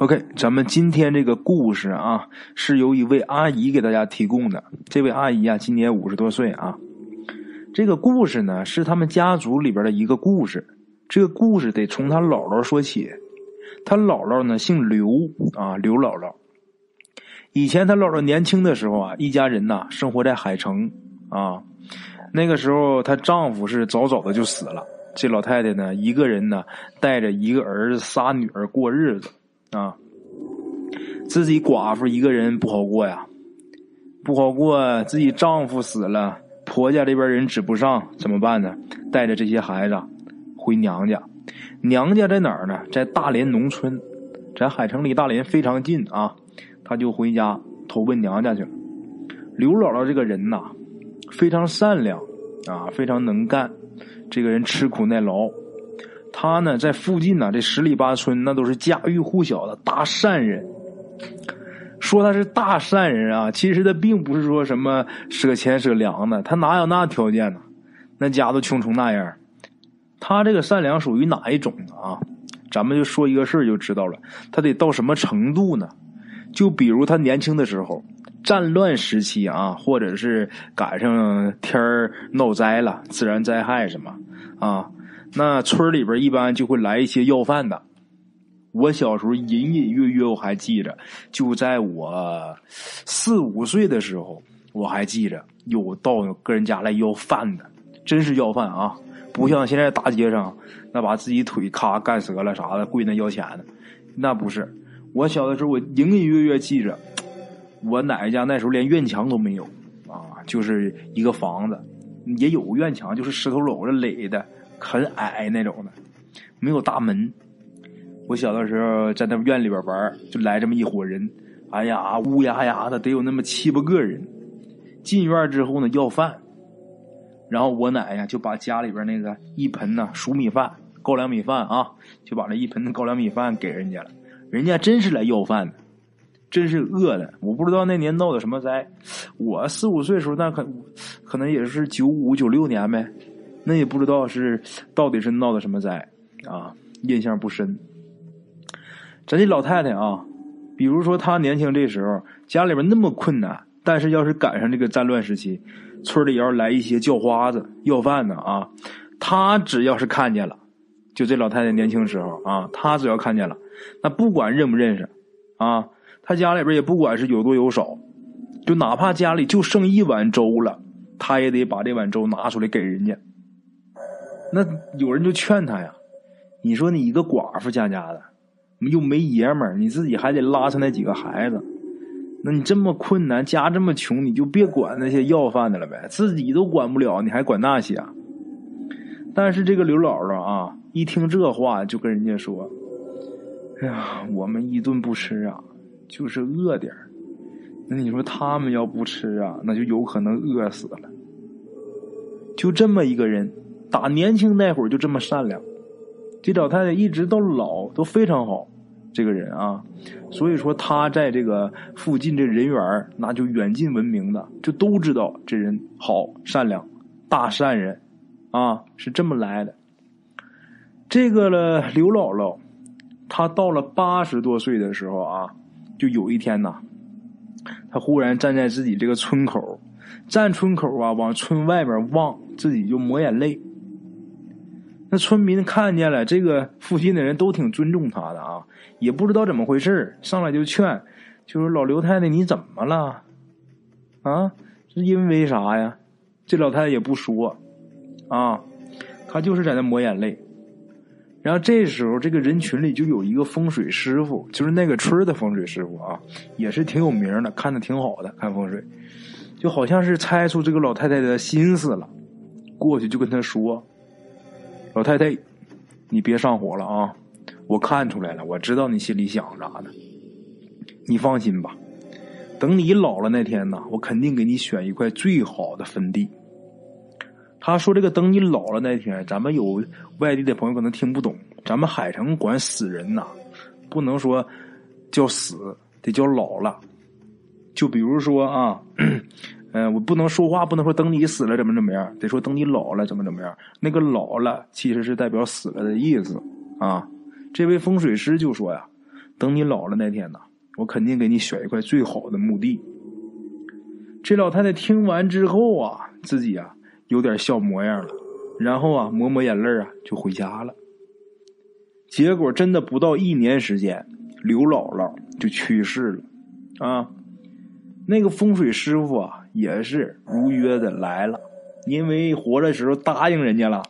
OK，咱们今天这个故事啊，是由一位阿姨给大家提供的。这位阿姨啊，今年五十多岁啊。这个故事呢，是他们家族里边的一个故事。这个故事得从他姥姥说起。他姥姥呢，姓刘啊，刘姥姥。以前他姥姥年轻的时候啊，一家人呐，生活在海城啊。那个时候，她丈夫是早早的就死了。这老太太呢，一个人呢，带着一个儿子、仨女儿过日子啊。自己寡妇一个人不好过呀，不好过。自己丈夫死了，婆家这边人指不上，怎么办呢？带着这些孩子回娘家。娘家在哪儿呢？在大连农村，在海城离大连非常近啊。他就回家投奔娘家去了。刘姥姥这个人呐。非常善良，啊，非常能干，这个人吃苦耐劳。他呢，在附近呢，这十里八村那都是家喻户晓的大善人。说他是大善人啊，其实他并不是说什么舍钱舍粮的，他哪有那条件呢？那家都穷成那样。他这个善良属于哪一种啊？咱们就说一个事儿就知道了。他得到什么程度呢？就比如他年轻的时候。战乱时期啊，或者是赶上天儿闹灾了，自然灾害什么啊，那村里边一般就会来一些要饭的。我小时候隐隐约约我还记着，就在我四五岁的时候，我还记着有到个人家来要饭的，真是要饭啊，不像现在大街上那把自己腿咔干折了啥的跪那要钱的，那不是。我小的时候我隐隐约约记着。我奶奶家那时候连院墙都没有，啊，就是一个房子，也有院墙，就是石头篓子垒的，很矮那种的，没有大门。我小的时候在那院里边玩，就来这么一伙人，哎呀，乌压压的，得有那么七八个人。进院之后呢，要饭，然后我奶呀就把家里边那个一盆呢熟米饭、高粱米饭啊，就把那一盆高粱米饭给人家了。人家真是来要饭的。真是饿的，我不知道那年闹的什么灾。我四五岁时候，那可可能也是九五九六年呗，那也不知道是到底是闹的什么灾啊，印象不深。咱这老太太啊，比如说她年轻这时候，家里边那么困难，但是要是赶上这个战乱时期，村里要来一些叫花子要饭的啊，她只要是看见了，就这老太太年轻时候啊，她只要看见了，那不管认不认识啊。他家里边也不管是有多有少，就哪怕家里就剩一碗粥了，他也得把这碗粥拿出来给人家。那有人就劝他呀：“你说你一个寡妇家家的，又没爷们儿，你自己还得拉扯那几个孩子，那你这么困难，家这么穷，你就别管那些要饭的了呗，自己都管不了，你还管那些？”啊但是这个刘姥姥啊，一听这话，就跟人家说：“哎呀，我们一顿不吃啊。”就是饿点那你说他们要不吃啊，那就有可能饿死了。就这么一个人，打年轻那会儿就这么善良，这老太太一直到老都非常好，这个人啊，所以说他在这个附近这人缘那就远近闻名的，就都知道这人好善良，大善人啊，是这么来的。这个了，刘姥姥，她到了八十多岁的时候啊。就有一天呐，她忽然站在自己这个村口，站村口啊，往村外面望，自己就抹眼泪。那村民看见了，这个附近的人都挺尊重他的啊，也不知道怎么回事上来就劝，就说老刘太太你怎么了？啊，是因为啥呀？这老太太也不说，啊，她就是在那抹眼泪。然后这时候，这个人群里就有一个风水师傅，就是那个村的风水师傅啊，也是挺有名的，看的挺好的，看风水，就好像是猜出这个老太太的心思了，过去就跟他说：“老太太，你别上火了啊，我看出来了，我知道你心里想啥的，你放心吧，等你老了那天呢，我肯定给你选一块最好的坟地。”他说：“这个等你老了那天，咱们有外地的朋友可能听不懂。咱们海城管死人呐，不能说叫死，得叫老了。就比如说啊，嗯，我不能说话，不能说等你死了怎么怎么样，得说等你老了怎么怎么样。那个老了其实是代表死了的意思啊。这位风水师就说呀，等你老了那天呢，我肯定给你选一块最好的墓地。”这老太太听完之后啊，自己啊有点笑模样了，然后啊抹抹眼泪啊就回家了。结果真的不到一年时间，刘姥姥就去世了，啊，那个风水师傅啊也是如约的来了，因为活着时候答应人家了，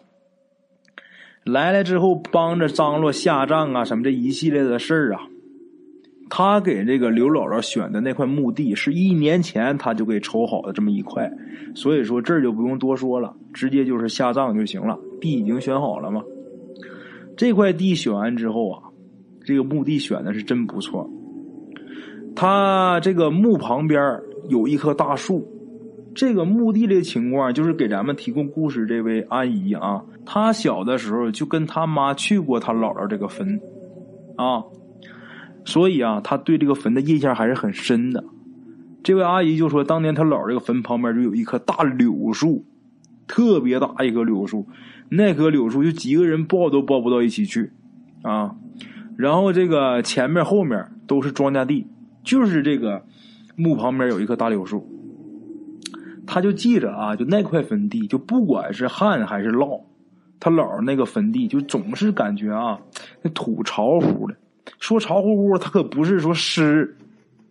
来了之后帮着张罗下葬啊什么这一系列的事儿啊。他给这个刘姥姥选的那块墓地，是一年前他就给筹好的这么一块，所以说这儿就不用多说了，直接就是下葬就行了。地已经选好了嘛，这块地选完之后啊，这个墓地选的是真不错。他这个墓旁边有一棵大树，这个墓地的情况就是给咱们提供故事这位阿姨啊，她小的时候就跟他妈去过他姥姥这个坟，啊。所以啊，他对这个坟的印象还是很深的。这位阿姨就说，当年他姥这个坟旁边就有一棵大柳树，特别大一棵柳树，那棵柳树就几个人抱都抱不到一起去啊。然后这个前面后面都是庄稼地，就是这个墓旁边有一棵大柳树。他就记着啊，就那块坟地，就不管是旱还是涝，他姥那个坟地就总是感觉啊，那土潮乎的。说潮乎乎，他可不是说湿，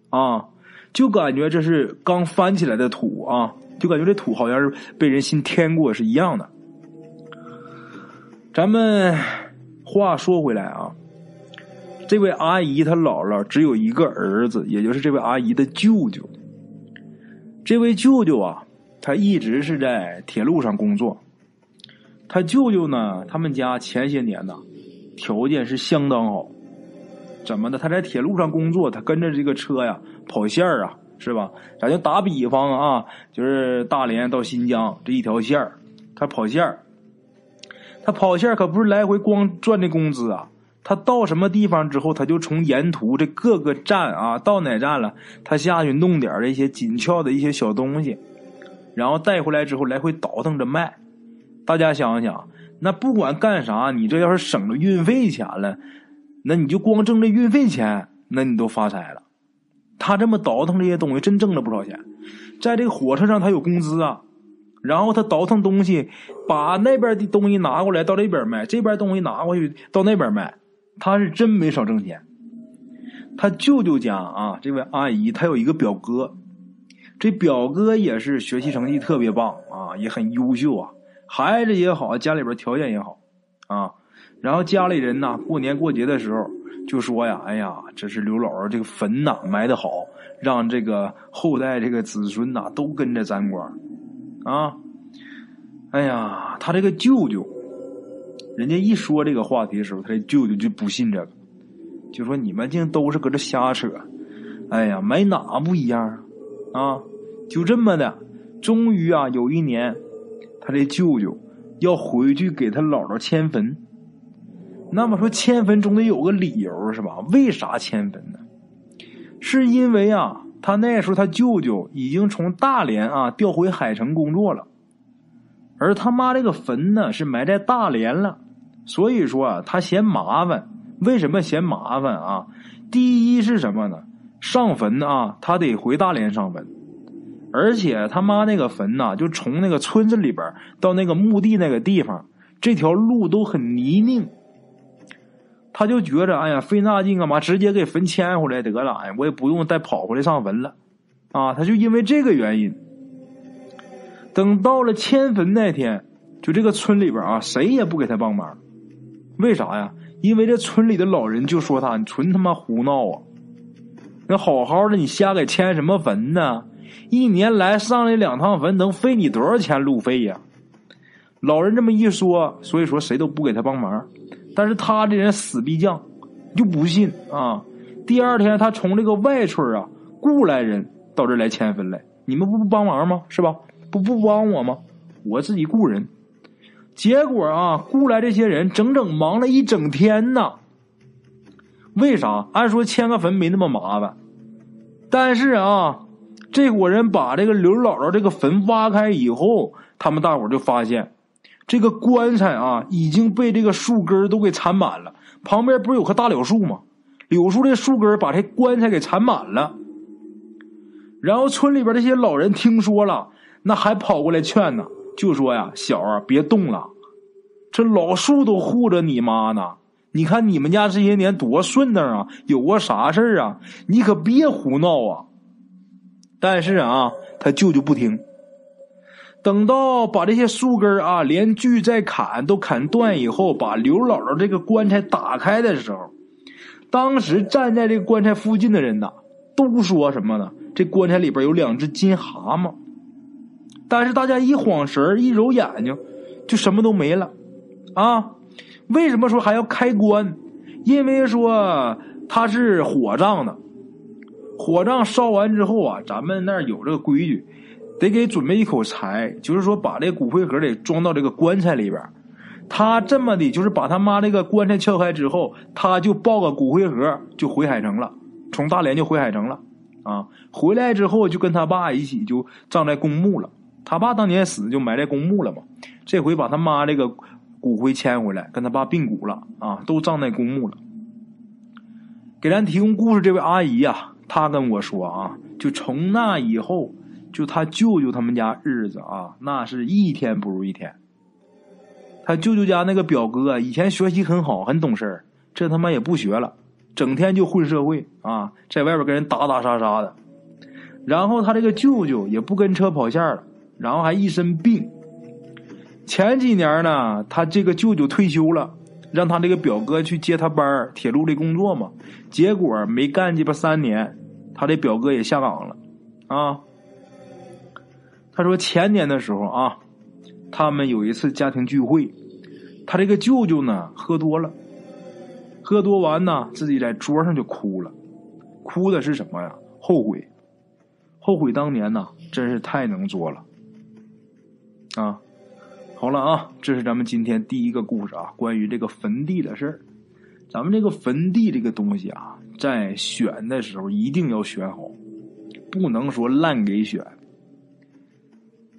啊，就感觉这是刚翻起来的土啊，就感觉这土好像是被人新添过是一样的。咱们话说回来啊，这位阿姨她姥姥只有一个儿子，也就是这位阿姨的舅舅。这位舅舅啊，他一直是在铁路上工作。他舅舅呢，他们家前些年呢，条件是相当好。怎么的？他在铁路上工作，他跟着这个车呀跑线儿啊，是吧？咱就打比方啊，就是大连到新疆这一条线儿，他跑线儿，他跑线儿可不是来回光赚的工资啊。他到什么地方之后，他就从沿途这各个站啊，到哪站了，他下去弄点这些紧俏的一些小东西，然后带回来之后来回倒腾着卖。大家想想，那不管干啥，你这要是省了运费钱了。那你就光挣这运费钱，那你都发财了。他这么倒腾这些东西，真挣了不少钱。在这个火车上，他有工资啊。然后他倒腾东西，把那边的东西拿过来到这边卖，这边东西拿过去到那边卖，他是真没少挣钱。他舅舅家啊，这位阿姨，他有一个表哥，这表哥也是学习成绩特别棒啊，也很优秀啊，孩子也好，家里边条件也好啊。然后家里人呐，过年过节的时候就说呀：“哎呀，这是刘姥姥这个坟呐埋的好，让这个后代这个子孙呐都跟着沾光啊！”哎呀，他这个舅舅，人家一说这个话题的时候，他这舅舅就不信这个，就说：“你们竟都是搁这瞎扯！哎呀，埋哪不一样啊？啊，就这么的，终于啊，有一年，他这舅舅要回去给他姥姥迁坟。”那么说迁坟总得有个理由是吧？为啥迁坟呢？是因为啊，他那时候他舅舅已经从大连啊调回海城工作了，而他妈这个坟呢是埋在大连了，所以说啊他嫌麻烦。为什么嫌麻烦啊？第一是什么呢？上坟啊，他得回大连上坟，而且他妈那个坟呐，就从那个村子里边到那个墓地那个地方，这条路都很泥泞。他就觉着，哎呀，费那劲干嘛？直接给坟迁回来得了，哎，我也不用再跑回来上坟了，啊，他就因为这个原因。等到了迁坟那天，就这个村里边啊，谁也不给他帮忙，为啥呀？因为这村里的老人就说他，你纯他妈胡闹啊！那好好的，你瞎给迁什么坟呢？一年来上来两趟坟，能费你多少钱路费呀？老人这么一说，所以说谁都不给他帮忙。但是他这人死逼犟，就不信啊！第二天他从这个外村啊雇来人到这来迁坟来，你们不不帮忙吗？是吧？不不帮我吗？我自己雇人。结果啊，雇来这些人整整忙了一整天呢。为啥？按说迁个坟没那么麻烦，但是啊，这伙人把这个刘姥姥这个坟挖开以后，他们大伙就发现。这个棺材啊，已经被这个树根都给缠满了。旁边不是有棵大柳树吗？柳树这树根把这棺材给缠满了。然后村里边这些老人听说了，那还跑过来劝呢，就说呀：“小啊，别动了，这老树都护着你妈呢。你看你们家这些年多顺当啊，有过啥事啊？你可别胡闹啊！”但是啊，他舅舅不听。等到把这些树根啊连锯再砍都砍断以后，把刘姥姥这个棺材打开的时候，当时站在这个棺材附近的人呐，都说什么呢？这棺材里边有两只金蛤蟆，但是大家一晃神一揉眼睛，就什么都没了。啊，为什么说还要开棺？因为说它是火葬的，火葬烧完之后啊，咱们那儿有这个规矩，得给准备一口柴，就是说把这骨灰盒得装到这个棺材里边。他这么的，就是把他妈这个棺材撬开之后，他就抱个骨灰盒就回海城了，从大连就回海城了。啊，回来之后就跟他爸一起就葬在公墓了。他爸当年死就埋在公墓了嘛。这回把他妈这个骨灰迁回来，跟他爸并骨了啊，都葬在公墓了。给咱提供故事这位阿姨呀，她跟我说啊，就从那以后，就他舅舅他们家日子啊，那是一天不如一天。他舅舅家那个表哥以前学习很好，很懂事儿这他妈也不学了。整天就混社会啊，在外边跟人打打杀杀的，然后他这个舅舅也不跟车跑线了，然后还一身病。前几年呢，他这个舅舅退休了，让他这个表哥去接他班铁路的工作嘛。结果没干鸡巴三年，他这表哥也下岗了啊。他说前年的时候啊，他们有一次家庭聚会，他这个舅舅呢喝多了。喝多完呢，自己在桌上就哭了，哭的是什么呀？后悔，后悔当年呢，真是太能作了。啊，好了啊，这是咱们今天第一个故事啊，关于这个坟地的事儿。咱们这个坟地这个东西啊，在选的时候一定要选好，不能说烂给选。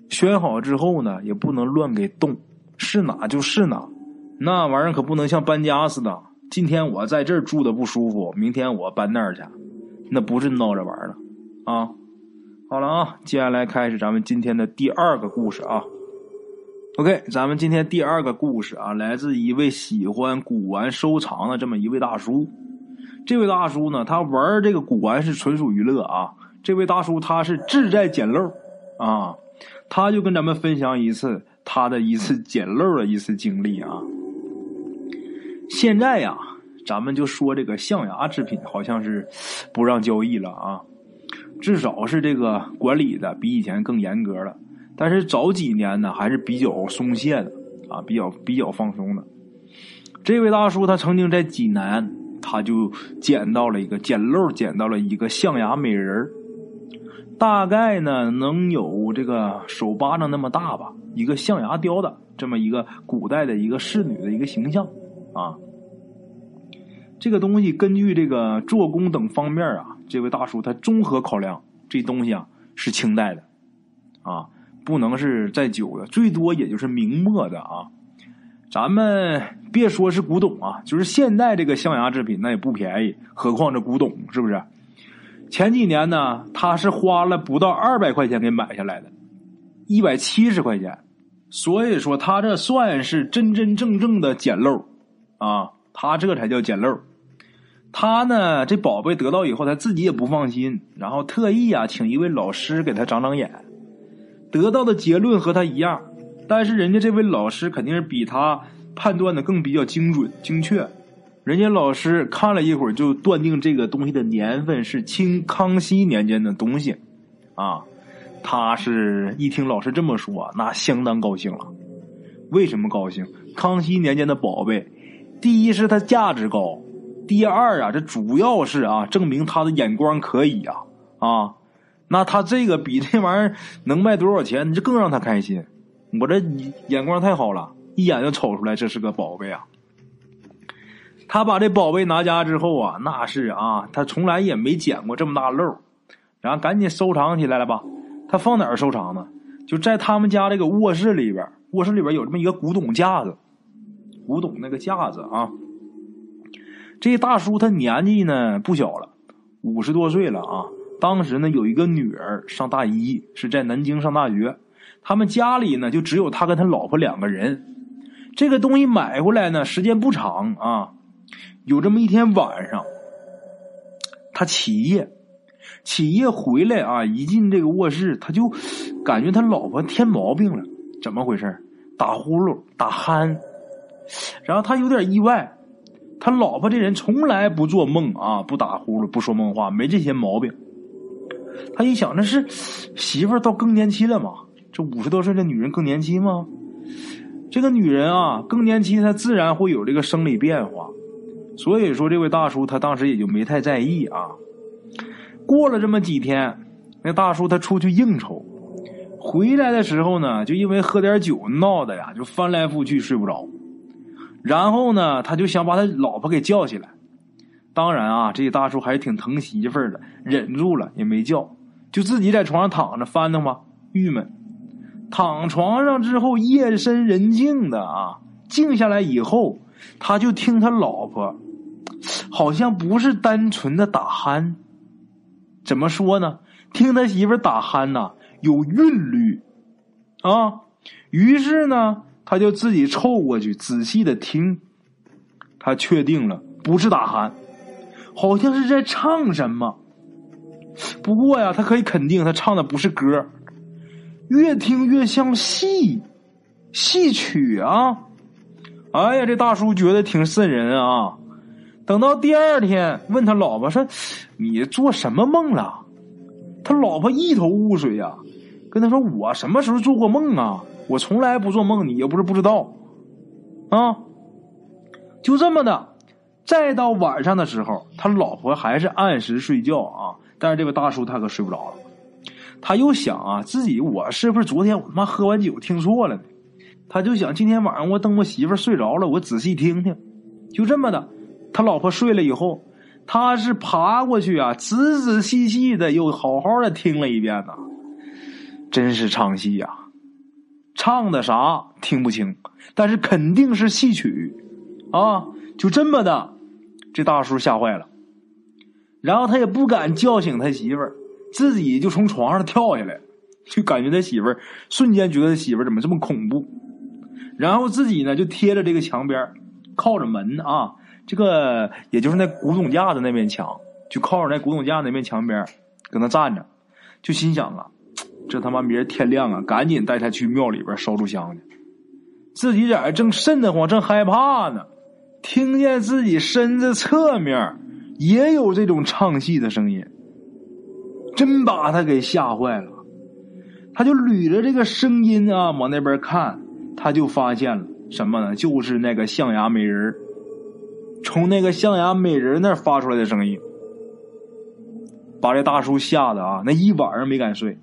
选好之后呢，也不能乱给动，是哪就是哪，那玩意儿可不能像搬家似的。今天我在这儿住的不舒服，明天我搬那儿去，那不是闹着玩的啊！好了啊，接下来开始咱们今天的第二个故事啊。OK，咱们今天第二个故事啊，来自一位喜欢古玩收藏的这么一位大叔。这位大叔呢，他玩这个古玩是纯属娱乐啊。这位大叔他是志在捡漏啊，他就跟咱们分享一次他的一次捡漏的一次经历啊。现在呀，咱们就说这个象牙制品好像是不让交易了啊，至少是这个管理的比以前更严格了。但是早几年呢，还是比较松懈的啊，比较比较放松的。这位大叔他曾经在济南，他就捡到了一个捡漏，捡到了一个象牙美人大概呢能有这个手巴掌那么大吧，一个象牙雕的这么一个古代的一个侍女的一个形象。啊，这个东西根据这个做工等方面啊，这位大叔他综合考量，这东西啊是清代的，啊，不能是再久的，最多也就是明末的啊。咱们别说是古董啊，就是现代这个象牙制品那也不便宜，何况这古董是不是？前几年呢，他是花了不到二百块钱给买下来的，一百七十块钱，所以说他这算是真真正正的捡漏。啊，他这才叫捡漏。他呢，这宝贝得到以后，他自己也不放心，然后特意啊，请一位老师给他长长眼。得到的结论和他一样，但是人家这位老师肯定是比他判断的更比较精准精确。人家老师看了一会儿，就断定这个东西的年份是清康熙年间的东西。啊，他是一听老师这么说，那相当高兴了。为什么高兴？康熙年间的宝贝。第一是它价值高，第二啊，这主要是啊，证明他的眼光可以啊啊，那他这个比这玩意儿能卖多少钱，你这更让他开心。我这眼光太好了，一眼就瞅出来这是个宝贝啊。他把这宝贝拿家之后啊，那是啊，他从来也没捡过这么大漏，然后赶紧收藏起来了吧。他放哪儿收藏呢？就在他们家这个卧室里边，卧室里边有这么一个古董架子。古董那个架子啊，这大叔他年纪呢不小了，五十多岁了啊。当时呢有一个女儿上大一，是在南京上大学。他们家里呢就只有他跟他老婆两个人。这个东西买回来呢时间不长啊。有这么一天晚上，他起夜，起夜回来啊，一进这个卧室，他就感觉他老婆添毛病了。怎么回事？打呼噜，打鼾。然后他有点意外，他老婆这人从来不做梦啊，不打呼噜，不说梦话，没这些毛病。他一想，那是媳妇到更年期了嘛？这五十多岁的女人更年期吗？这个女人啊，更年期她自然会有这个生理变化，所以说这位大叔他当时也就没太在意啊。过了这么几天，那大叔他出去应酬，回来的时候呢，就因为喝点酒闹的呀，就翻来覆去睡不着。然后呢，他就想把他老婆给叫起来。当然啊，这大叔还挺疼媳妇儿的，忍住了也没叫，就自己在床上躺着翻腾吧，郁闷。躺床上之后，夜深人静的啊，静下来以后，他就听他老婆，好像不是单纯的打鼾。怎么说呢？听他媳妇打鼾呐，有韵律啊。于是呢。他就自己凑过去仔细的听，他确定了不是打鼾，好像是在唱什么。不过呀，他可以肯定他唱的不是歌，越听越像戏，戏曲啊！哎呀，这大叔觉得挺瘆人啊。等到第二天，问他老婆说：“你做什么梦了？”他老婆一头雾水呀，跟他说：“我什么时候做过梦啊？”我从来不做梦，你又不是不知道，啊，就这么的。再到晚上的时候，他老婆还是按时睡觉啊，但是这个大叔他可睡不着了。他又想啊，自己我是不是昨天我他妈喝完酒听错了呢？他就想今天晚上我等我媳妇睡着了，我仔细听听。就这么的，他老婆睡了以后，他是爬过去啊，仔仔细细的又好好的听了一遍呐，真是唱戏呀。唱的啥听不清，但是肯定是戏曲，啊，就这么的，这大叔吓坏了，然后他也不敢叫醒他媳妇儿，自己就从床上跳下来，就感觉他媳妇儿瞬间觉得他媳妇儿怎么这么恐怖，然后自己呢就贴着这个墙边，靠着门啊，这个也就是那古董架子那面墙，就靠着那古董架那面墙边，搁那站着，就心想啊。这他妈明儿天亮啊，赶紧带他去庙里边烧柱香去。自己在这正瘆得慌，正害怕呢，听见自己身子侧面也有这种唱戏的声音，真把他给吓坏了。他就捋着这个声音啊往那边看，他就发现了什么呢？就是那个象牙美人从那个象牙美人那发出来的声音，把这大叔吓得啊，那一晚上没敢睡。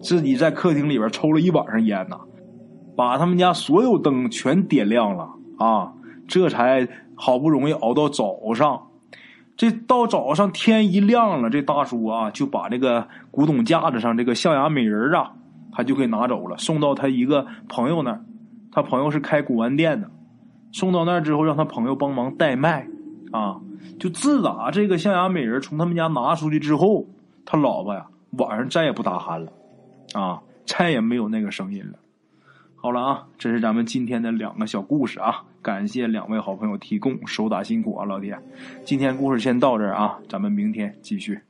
自己在客厅里边抽了一晚上烟呐，把他们家所有灯全点亮了啊，这才好不容易熬到早上。这到早上天一亮了，这大叔啊就把这个古董架子上这个象牙美人啊，他就给拿走了，送到他一个朋友那儿。他朋友是开古玩店的，送到那儿之后，让他朋友帮忙代卖啊。就自打这个象牙美人从他们家拿出去之后，他老婆呀晚上再也不打鼾了。啊，再也没有那个声音了。好了啊，这是咱们今天的两个小故事啊，感谢两位好朋友提供，手打辛苦啊，老铁。今天故事先到这儿啊，咱们明天继续。